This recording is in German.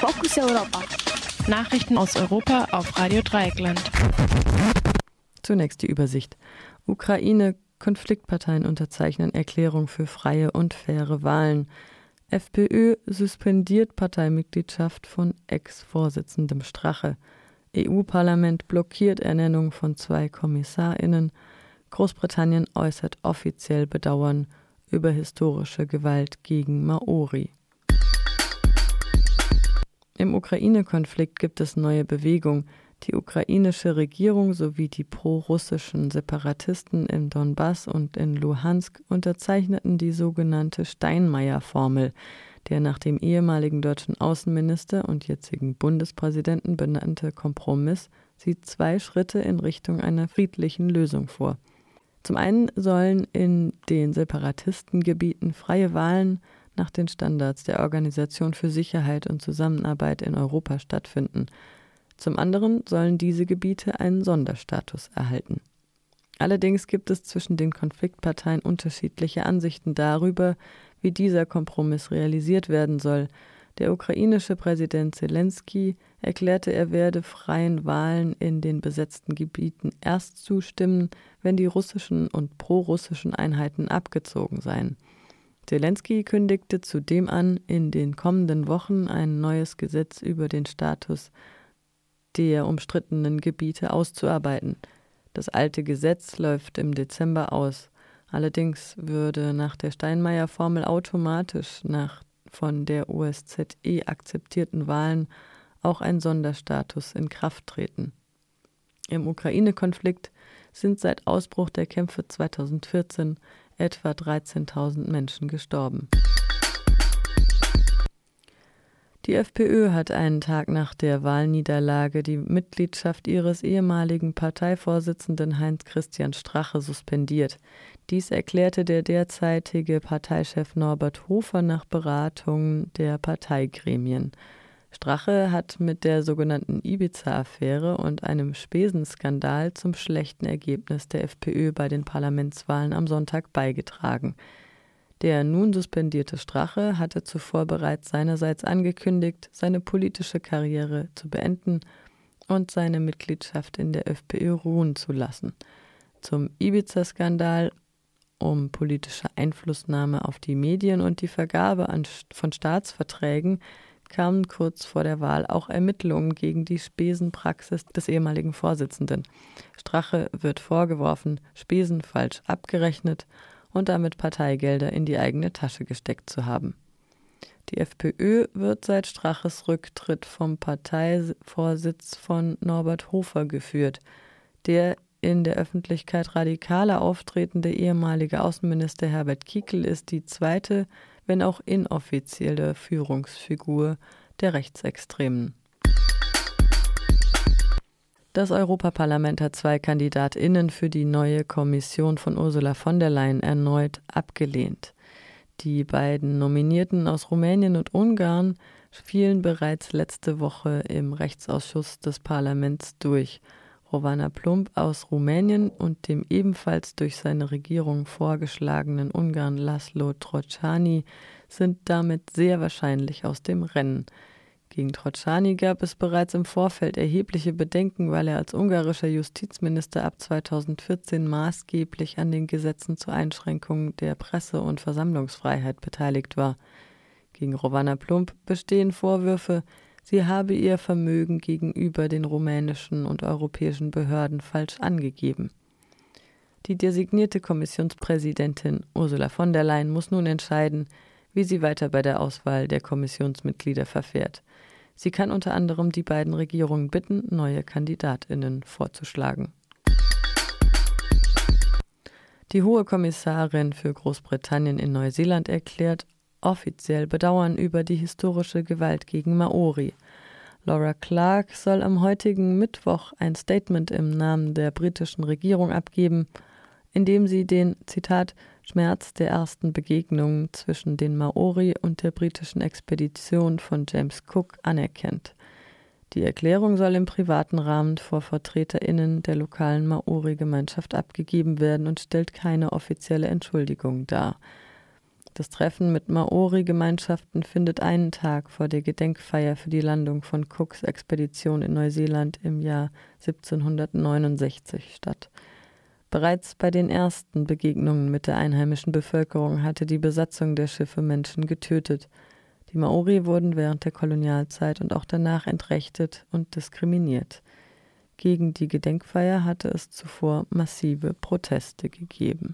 Fokus Europa. Nachrichten aus Europa auf Radio Dreieckland. Zunächst die Übersicht. Ukraine Konfliktparteien unterzeichnen Erklärung für freie und faire Wahlen. FPÖ suspendiert Parteimitgliedschaft von Ex-Vorsitzendem Strache. EU-Parlament blockiert Ernennung von zwei Kommissarinnen. Großbritannien äußert offiziell Bedauern über historische Gewalt gegen Maori. Im Ukraine-Konflikt gibt es neue Bewegung. Die ukrainische Regierung sowie die pro-russischen Separatisten im Donbass und in Luhansk unterzeichneten die sogenannte Steinmeier-Formel, der nach dem ehemaligen deutschen Außenminister und jetzigen Bundespräsidenten benannte Kompromiss sieht zwei Schritte in Richtung einer friedlichen Lösung vor. Zum einen sollen in den Separatistengebieten freie Wahlen nach den Standards der Organisation für Sicherheit und Zusammenarbeit in Europa stattfinden. Zum anderen sollen diese Gebiete einen Sonderstatus erhalten. Allerdings gibt es zwischen den Konfliktparteien unterschiedliche Ansichten darüber, wie dieser Kompromiss realisiert werden soll. Der ukrainische Präsident Zelensky erklärte, er werde freien Wahlen in den besetzten Gebieten erst zustimmen, wenn die russischen und prorussischen Einheiten abgezogen seien. Zelensky kündigte zudem an, in den kommenden Wochen ein neues Gesetz über den Status der umstrittenen Gebiete auszuarbeiten. Das alte Gesetz läuft im Dezember aus. Allerdings würde nach der Steinmeier-Formel automatisch nach von der OSZE akzeptierten Wahlen auch ein Sonderstatus in Kraft treten. Im Ukraine-Konflikt sind seit Ausbruch der Kämpfe 2014 etwa 13.000 Menschen gestorben. Die FPÖ hat einen Tag nach der Wahlniederlage die Mitgliedschaft ihres ehemaligen Parteivorsitzenden Heinz Christian Strache suspendiert. Dies erklärte der derzeitige Parteichef Norbert Hofer nach Beratungen der Parteigremien. Strache hat mit der sogenannten Ibiza-Affäre und einem Spesenskandal zum schlechten Ergebnis der FPÖ bei den Parlamentswahlen am Sonntag beigetragen. Der nun suspendierte Strache hatte zuvor bereits seinerseits angekündigt, seine politische Karriere zu beenden und seine Mitgliedschaft in der FPÖ ruhen zu lassen. Zum Ibiza-Skandal um politische Einflussnahme auf die Medien und die Vergabe von Staatsverträgen kamen kurz vor der Wahl auch Ermittlungen gegen die Spesenpraxis des ehemaligen Vorsitzenden. Strache wird vorgeworfen, Spesen falsch abgerechnet und damit Parteigelder in die eigene Tasche gesteckt zu haben. Die FPÖ wird seit Straches Rücktritt vom Parteivorsitz von Norbert Hofer geführt. Der in der Öffentlichkeit radikaler auftretende ehemalige Außenminister Herbert Kickel ist die zweite wenn auch inoffizielle Führungsfigur der Rechtsextremen. Das Europaparlament hat zwei Kandidatinnen für die neue Kommission von Ursula von der Leyen erneut abgelehnt. Die beiden Nominierten aus Rumänien und Ungarn fielen bereits letzte Woche im Rechtsausschuss des Parlaments durch. Rovana Plump aus Rumänien und dem ebenfalls durch seine Regierung vorgeschlagenen Ungarn Laszlo Trocani sind damit sehr wahrscheinlich aus dem Rennen. Gegen Trocani gab es bereits im Vorfeld erhebliche Bedenken, weil er als ungarischer Justizminister ab 2014 maßgeblich an den Gesetzen zur Einschränkung der Presse- und Versammlungsfreiheit beteiligt war. Gegen Rovana Plump bestehen Vorwürfe, sie habe ihr Vermögen gegenüber den rumänischen und europäischen Behörden falsch angegeben. Die designierte Kommissionspräsidentin Ursula von der Leyen muss nun entscheiden, wie sie weiter bei der Auswahl der Kommissionsmitglieder verfährt. Sie kann unter anderem die beiden Regierungen bitten, neue Kandidatinnen vorzuschlagen. Die hohe Kommissarin für Großbritannien in Neuseeland erklärt offiziell Bedauern über die historische Gewalt gegen Maori. Laura Clark soll am heutigen Mittwoch ein Statement im Namen der britischen Regierung abgeben, in dem sie den Zitat Schmerz der ersten Begegnung zwischen den Maori und der britischen Expedition von James Cook anerkennt. Die Erklärung soll im privaten Rahmen vor VertreterInnen der lokalen Maori-Gemeinschaft abgegeben werden und stellt keine offizielle Entschuldigung dar. Das Treffen mit Maori-Gemeinschaften findet einen Tag vor der Gedenkfeier für die Landung von Cooks Expedition in Neuseeland im Jahr 1769 statt. Bereits bei den ersten Begegnungen mit der einheimischen Bevölkerung hatte die Besatzung der Schiffe Menschen getötet. Die Maori wurden während der Kolonialzeit und auch danach entrechtet und diskriminiert. Gegen die Gedenkfeier hatte es zuvor massive Proteste gegeben.